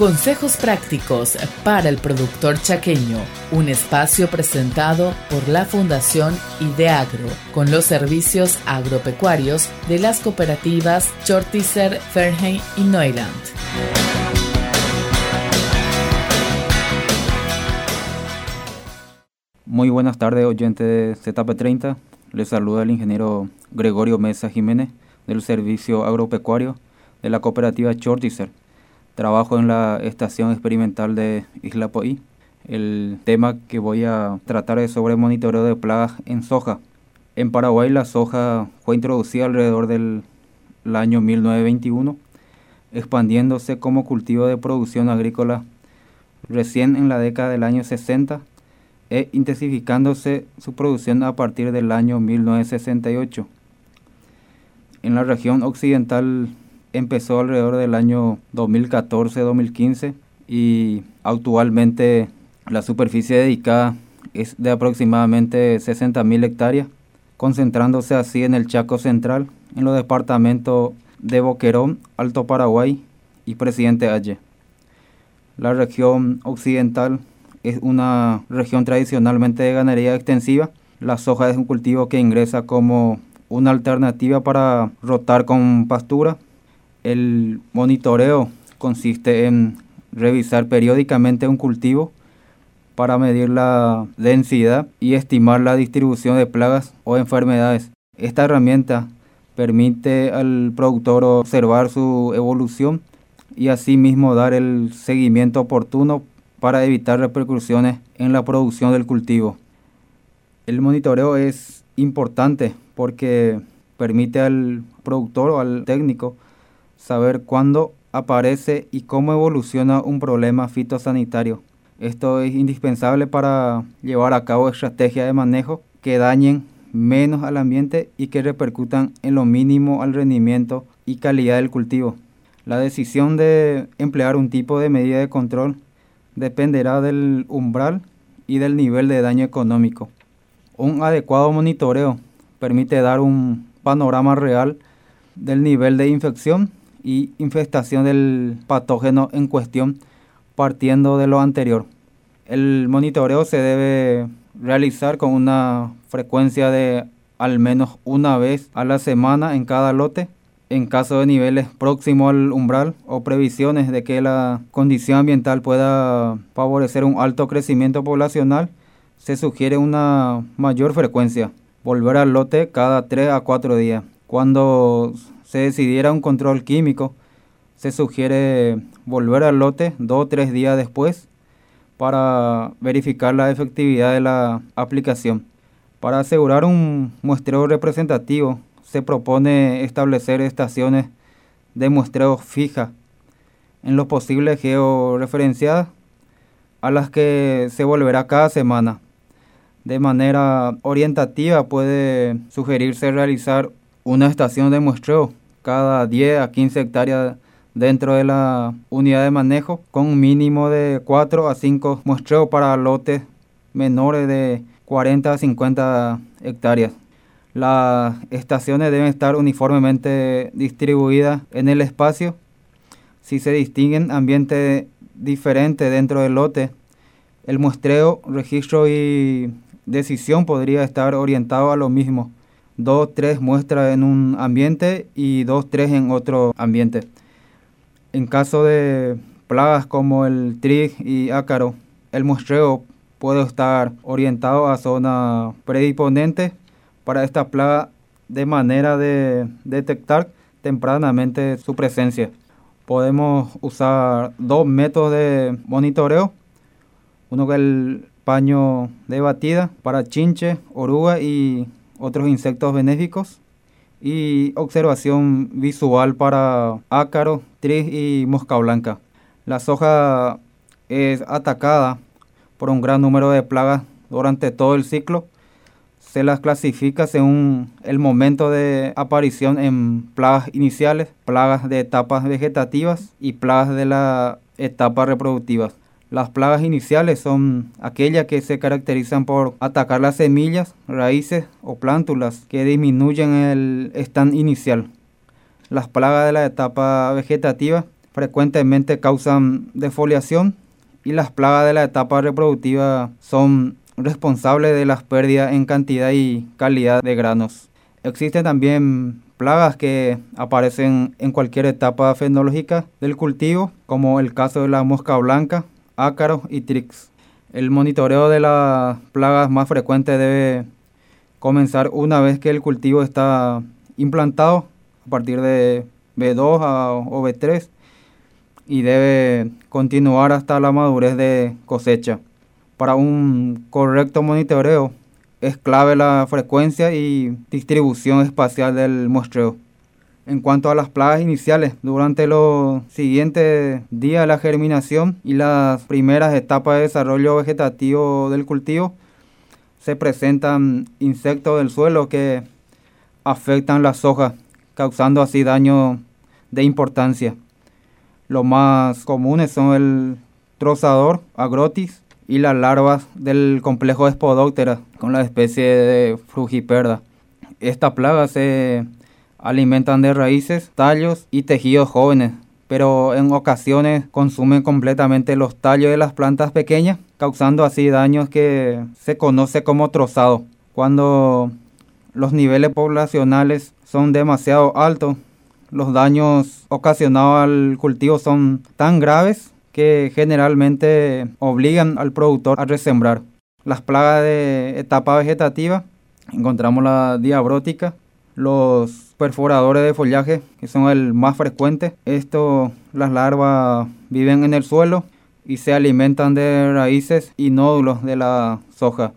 Consejos prácticos para el productor chaqueño, un espacio presentado por la Fundación Ideagro, con los servicios agropecuarios de las cooperativas Chortizer, Fernheim y Neuland. Muy buenas tardes, oyentes de ZP30. Les saluda el ingeniero Gregorio Mesa Jiménez del Servicio Agropecuario de la cooperativa Chortizer Trabajo en la estación experimental de Isla Poí. El tema que voy a tratar es sobre monitoreo de plagas en soja. En Paraguay la soja fue introducida alrededor del año 1921, expandiéndose como cultivo de producción agrícola recién en la década del año 60 e intensificándose su producción a partir del año 1968. En la región occidental empezó alrededor del año 2014-2015 y actualmente la superficie dedicada es de aproximadamente 60.000 hectáreas, concentrándose así en el Chaco Central, en los departamentos de Boquerón, Alto Paraguay y Presidente Aye. La región occidental es una región tradicionalmente de ganadería extensiva. La soja es un cultivo que ingresa como una alternativa para rotar con pastura el monitoreo consiste en revisar periódicamente un cultivo para medir la densidad y estimar la distribución de plagas o enfermedades. Esta herramienta permite al productor observar su evolución y asimismo dar el seguimiento oportuno para evitar repercusiones en la producción del cultivo. El monitoreo es importante porque permite al productor o al técnico saber cuándo aparece y cómo evoluciona un problema fitosanitario. Esto es indispensable para llevar a cabo estrategias de manejo que dañen menos al ambiente y que repercutan en lo mínimo al rendimiento y calidad del cultivo. La decisión de emplear un tipo de medida de control dependerá del umbral y del nivel de daño económico. Un adecuado monitoreo permite dar un panorama real del nivel de infección y infestación del patógeno en cuestión partiendo de lo anterior. El monitoreo se debe realizar con una frecuencia de al menos una vez a la semana en cada lote. En caso de niveles próximos al umbral o previsiones de que la condición ambiental pueda favorecer un alto crecimiento poblacional, se sugiere una mayor frecuencia. Volver al lote cada 3 a 4 días. Cuando se decidiera un control químico, se sugiere volver al lote dos o tres días después para verificar la efectividad de la aplicación. Para asegurar un muestreo representativo, se propone establecer estaciones de muestreo fijas en lo posible georreferenciadas a las que se volverá cada semana. De manera orientativa puede sugerirse realizar una estación de muestreo cada 10 a 15 hectáreas dentro de la unidad de manejo con un mínimo de 4 a 5 muestreos para lotes menores de 40 a 50 hectáreas. Las estaciones deben estar uniformemente distribuidas en el espacio. Si se distinguen ambientes diferentes dentro del lote, el muestreo, registro y decisión podría estar orientado a lo mismo dos, tres muestras en un ambiente y dos, tres en otro ambiente. En caso de plagas como el trig y ácaro, el muestreo puede estar orientado a zonas predisponentes para esta plaga de manera de detectar tempranamente su presencia. Podemos usar dos métodos de monitoreo, uno que es el paño de batida para chinche, oruga y otros insectos benéficos y observación visual para ácaro, tris y mosca blanca. La soja es atacada por un gran número de plagas durante todo el ciclo. Se las clasifica según el momento de aparición en plagas iniciales, plagas de etapas vegetativas y plagas de la etapa reproductivas. Las plagas iniciales son aquellas que se caracterizan por atacar las semillas, raíces o plántulas que disminuyen el stand inicial. Las plagas de la etapa vegetativa frecuentemente causan defoliación y las plagas de la etapa reproductiva son responsables de las pérdidas en cantidad y calidad de granos. Existen también plagas que aparecen en cualquier etapa fenológica del cultivo, como el caso de la mosca blanca, ácaro y trix. El monitoreo de las plagas más frecuentes debe comenzar una vez que el cultivo está implantado a partir de B2 o B3 y debe continuar hasta la madurez de cosecha. Para un correcto monitoreo es clave la frecuencia y distribución espacial del muestreo. En cuanto a las plagas iniciales, durante los siguientes días de la germinación y las primeras etapas de desarrollo vegetativo del cultivo, se presentan insectos del suelo que afectan las hojas, causando así daño de importancia. Los más comunes son el trozador, agrotis, y las larvas del complejo Spodoptera con la especie de Frugiperda. Esta plaga se alimentan de raíces, tallos y tejidos jóvenes, pero en ocasiones consumen completamente los tallos de las plantas pequeñas, causando así daños que se conoce como trozado. Cuando los niveles poblacionales son demasiado altos, los daños ocasionados al cultivo son tan graves que generalmente obligan al productor a resembrar. Las plagas de etapa vegetativa, encontramos la diabrótica, los perforadores de follaje, que son el más frecuente. Esto, las larvas viven en el suelo y se alimentan de raíces y nódulos de la soja.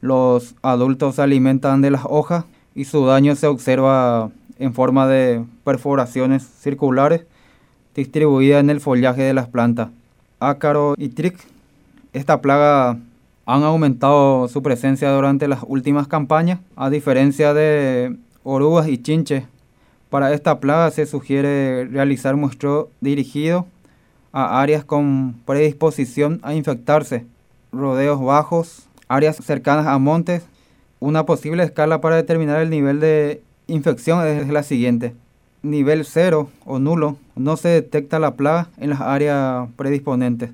Los adultos se alimentan de las hojas y su daño se observa en forma de perforaciones circulares distribuidas en el follaje de las plantas. Ácaro y tric, esta plaga han aumentado su presencia durante las últimas campañas, a diferencia de orugas y chinches. Para esta plaga se sugiere realizar muestreo dirigido a áreas con predisposición a infectarse, rodeos bajos, áreas cercanas a montes. Una posible escala para determinar el nivel de infección es la siguiente. Nivel 0 o nulo, no se detecta la plaga en las áreas predisponentes.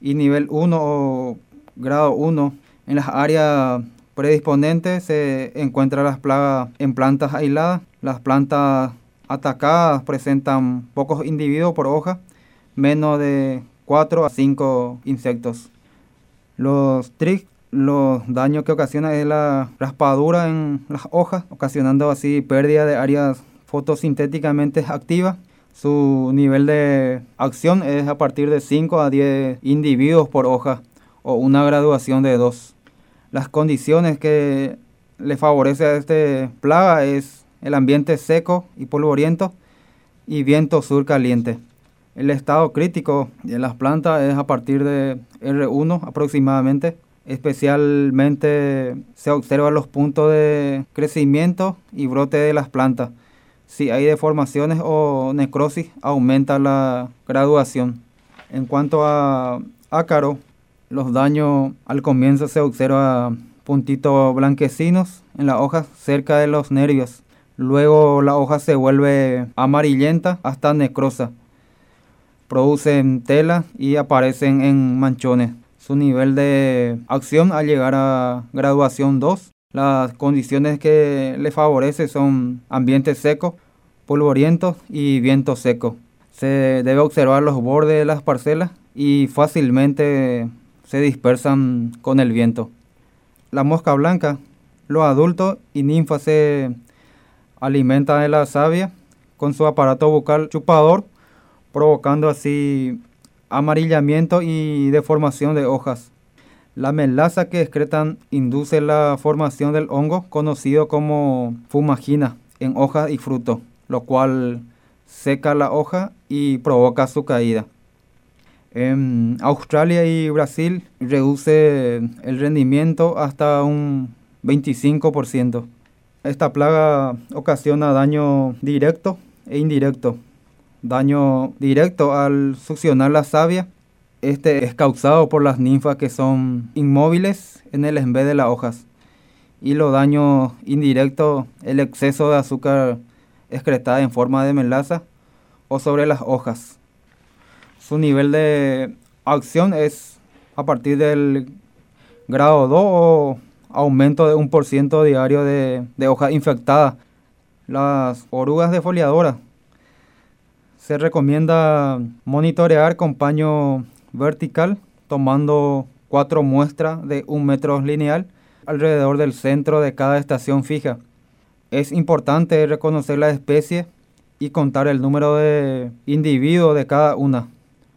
Y nivel 1 o grado 1, en las áreas predisponentes se encuentran las plagas en plantas aisladas. Las plantas atacadas presentan pocos individuos por hoja, menos de 4 a 5 insectos. Los tricks, los daños que ocasiona es la raspadura en las hojas, ocasionando así pérdida de áreas fotosintéticamente activas. Su nivel de acción es a partir de 5 a 10 individuos por hoja o una graduación de dos. Las condiciones que le favorece a este plaga es el ambiente seco y polvoriento y viento sur caliente. El estado crítico de las plantas es a partir de R1 aproximadamente. Especialmente se observan los puntos de crecimiento y brote de las plantas. Si hay deformaciones o necrosis, aumenta la graduación. En cuanto a ácaro, los daños al comienzo se observa puntitos blanquecinos en las hojas cerca de los nervios. Luego la hoja se vuelve amarillenta hasta necrosa. Producen tela y aparecen en manchones. Su nivel de acción al llegar a graduación 2. Las condiciones que le favorece son ambientes secos, polvorientos y viento seco. Se debe observar los bordes de las parcelas y fácilmente se dispersan con el viento. La mosca blanca, los adultos y ninfas se alimentan de la savia con su aparato bucal chupador, provocando así amarillamiento y deformación de hojas. La melaza que excretan induce la formación del hongo conocido como fumagina en hojas y frutos, lo cual seca la hoja y provoca su caída. En Australia y Brasil reduce el rendimiento hasta un 25%. Esta plaga ocasiona daño directo e indirecto. Daño directo al succionar la savia. Este es causado por las ninfas que son inmóviles en el vez de las hojas. Y los daños indirectos, el exceso de azúcar excretada en forma de melaza o sobre las hojas. Su nivel de acción es a partir del grado 2 o aumento de un por ciento diario de, de hojas infectadas. Las orugas defoliadoras se recomienda monitorear con paño vertical tomando cuatro muestras de un metro lineal alrededor del centro de cada estación fija. Es importante reconocer la especie y contar el número de individuos de cada una,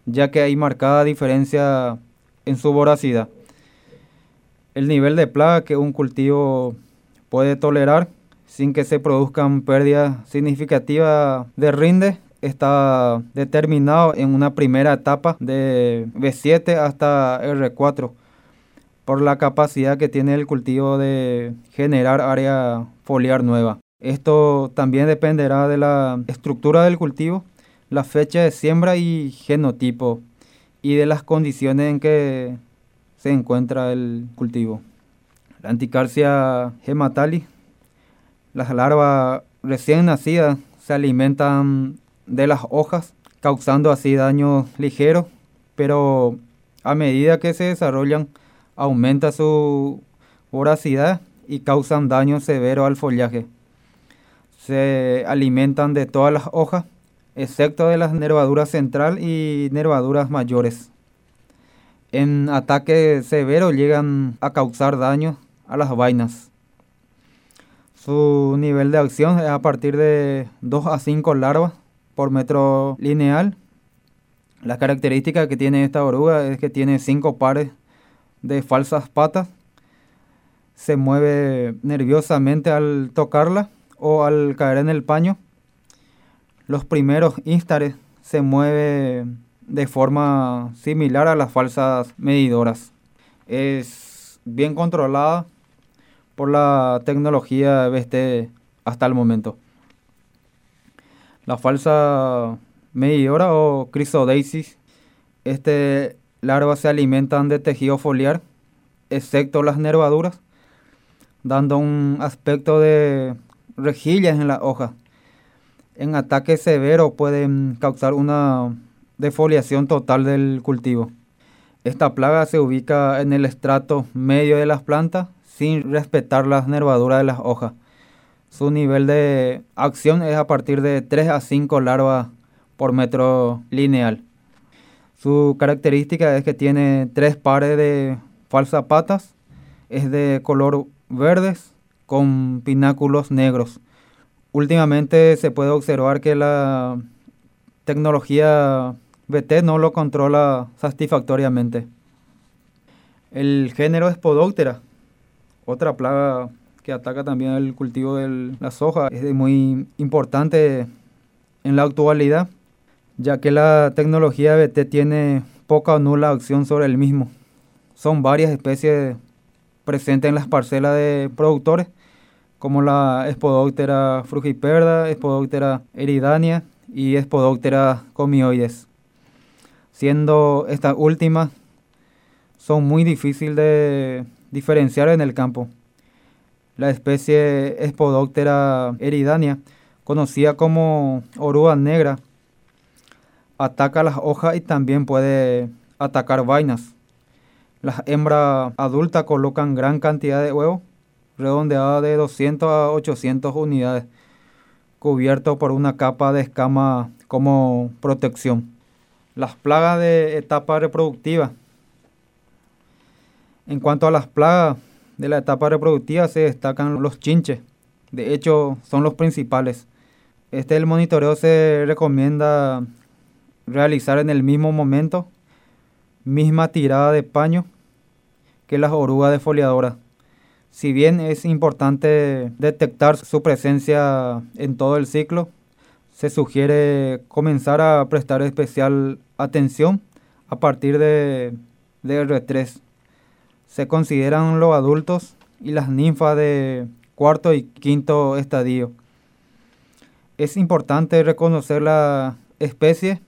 ya que hay marcada diferencia en su voracidad. El nivel de plaga que un cultivo puede tolerar sin que se produzcan pérdidas significativas de rinde está determinado en una primera etapa de B7 hasta R4 por la capacidad que tiene el cultivo de generar área foliar nueva. Esto también dependerá de la estructura del cultivo, la fecha de siembra y genotipo y de las condiciones en que se encuentra el cultivo. La anticarcia hematalis, las larvas recién nacidas se alimentan de las hojas, causando así daños ligeros, pero a medida que se desarrollan aumenta su voracidad y causan daño severo al follaje. Se alimentan de todas las hojas, excepto de las nervaduras central y nervaduras mayores. En ataque severo llegan a causar daño a las vainas. Su nivel de acción es a partir de 2 a 5 larvas por metro lineal. La característica que tiene esta oruga es que tiene 5 pares de falsas patas. Se mueve nerviosamente al tocarla o al caer en el paño. Los primeros instares se mueve de forma similar a las falsas medidoras. Es bien controlada por la tecnología BST hasta el momento. La falsa medidora o crisodeisis, este larvas se alimentan de tejido foliar, excepto las nervaduras, dando un aspecto de rejillas en la hoja. En ataque severo pueden causar una defoliación total del cultivo. Esta plaga se ubica en el estrato medio de las plantas sin respetar las nervaduras de las hojas. Su nivel de acción es a partir de 3 a 5 larvas por metro lineal. Su característica es que tiene tres pares de falsas patas, es de color verdes con pináculos negros. Últimamente se puede observar que la tecnología BT no lo controla satisfactoriamente. El género Spodoptera, otra plaga que ataca también el cultivo de la soja. Es muy importante en la actualidad, ya que la tecnología BT tiene poca o nula acción sobre el mismo. Son varias especies presentes en las parcelas de productores, como la Spodoptera frugiperda, Spodoptera eridania y Spodoptera comioides. Siendo estas últimas son muy difíciles de diferenciar en el campo la especie Spodoptera eridania, conocida como oruga negra, ataca las hojas y también puede atacar vainas. Las hembras adultas colocan gran cantidad de huevos, redondeada de 200 a 800 unidades, cubierto por una capa de escama como protección. Las plagas de etapa reproductiva. En cuanto a las plagas, de la etapa reproductiva se destacan los chinches. De hecho, son los principales. Este el monitoreo se recomienda realizar en el mismo momento, misma tirada de paño que las orugas defoliadoras. Si bien es importante detectar su presencia en todo el ciclo, se sugiere comenzar a prestar especial atención a partir de, de R3 se consideran los adultos y las ninfas de cuarto y quinto estadio. Es importante reconocer la especie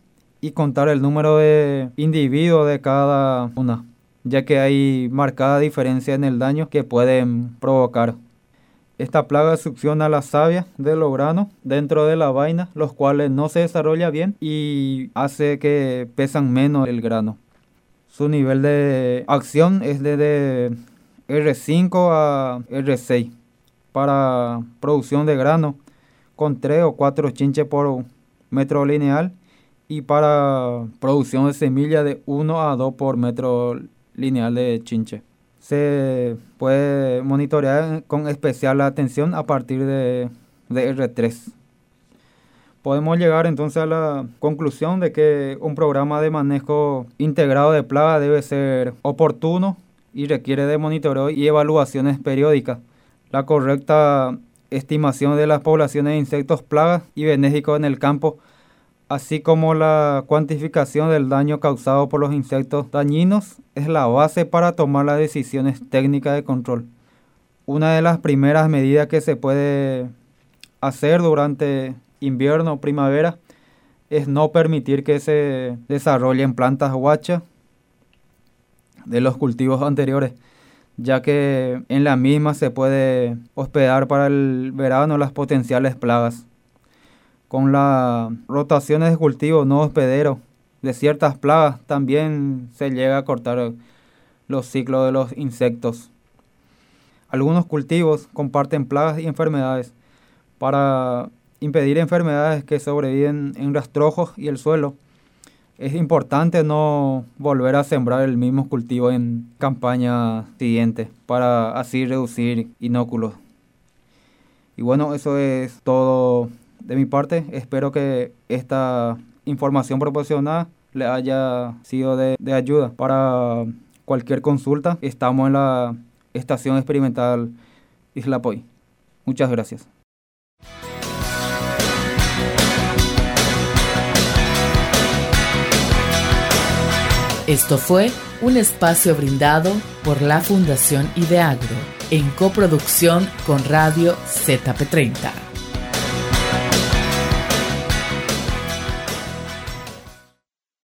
y contar el número de individuos de cada una, ya que hay marcada diferencia en el daño que pueden provocar. Esta plaga succiona la savia de los granos dentro de la vaina, los cuales no se desarrolla bien y hace que pesan menos el grano. Su nivel de acción es de R5 a R6 para producción de grano con 3 o 4 chinches por metro lineal y para producción de semilla de 1 a 2 por metro lineal de chinche. Se puede monitorear con especial atención a partir de, de R3. Podemos llegar entonces a la conclusión de que un programa de manejo integrado de plaga debe ser oportuno y requiere de monitoreo y evaluaciones periódicas. La correcta estimación de las poblaciones de insectos plagas y benéficos en el campo así como la cuantificación del daño causado por los insectos dañinos, es la base para tomar las decisiones técnicas de control. Una de las primeras medidas que se puede hacer durante invierno o primavera es no permitir que se desarrollen plantas guachas de los cultivos anteriores, ya que en la misma se puede hospedar para el verano las potenciales plagas con las rotaciones de cultivo no hospederos de ciertas plagas también se llega a cortar los ciclos de los insectos. Algunos cultivos comparten plagas y enfermedades para impedir enfermedades que sobreviven en rastrojos y el suelo. Es importante no volver a sembrar el mismo cultivo en campaña siguiente para así reducir inóculos. Y bueno, eso es todo de mi parte, espero que esta información proporcionada le haya sido de, ayuda para cualquier consulta. Estamos en la Estación Experimental Isla Poy. Muchas gracias. Esto fue un espacio brindado por la Fundación Ideagro en coproducción con Radio ZP30.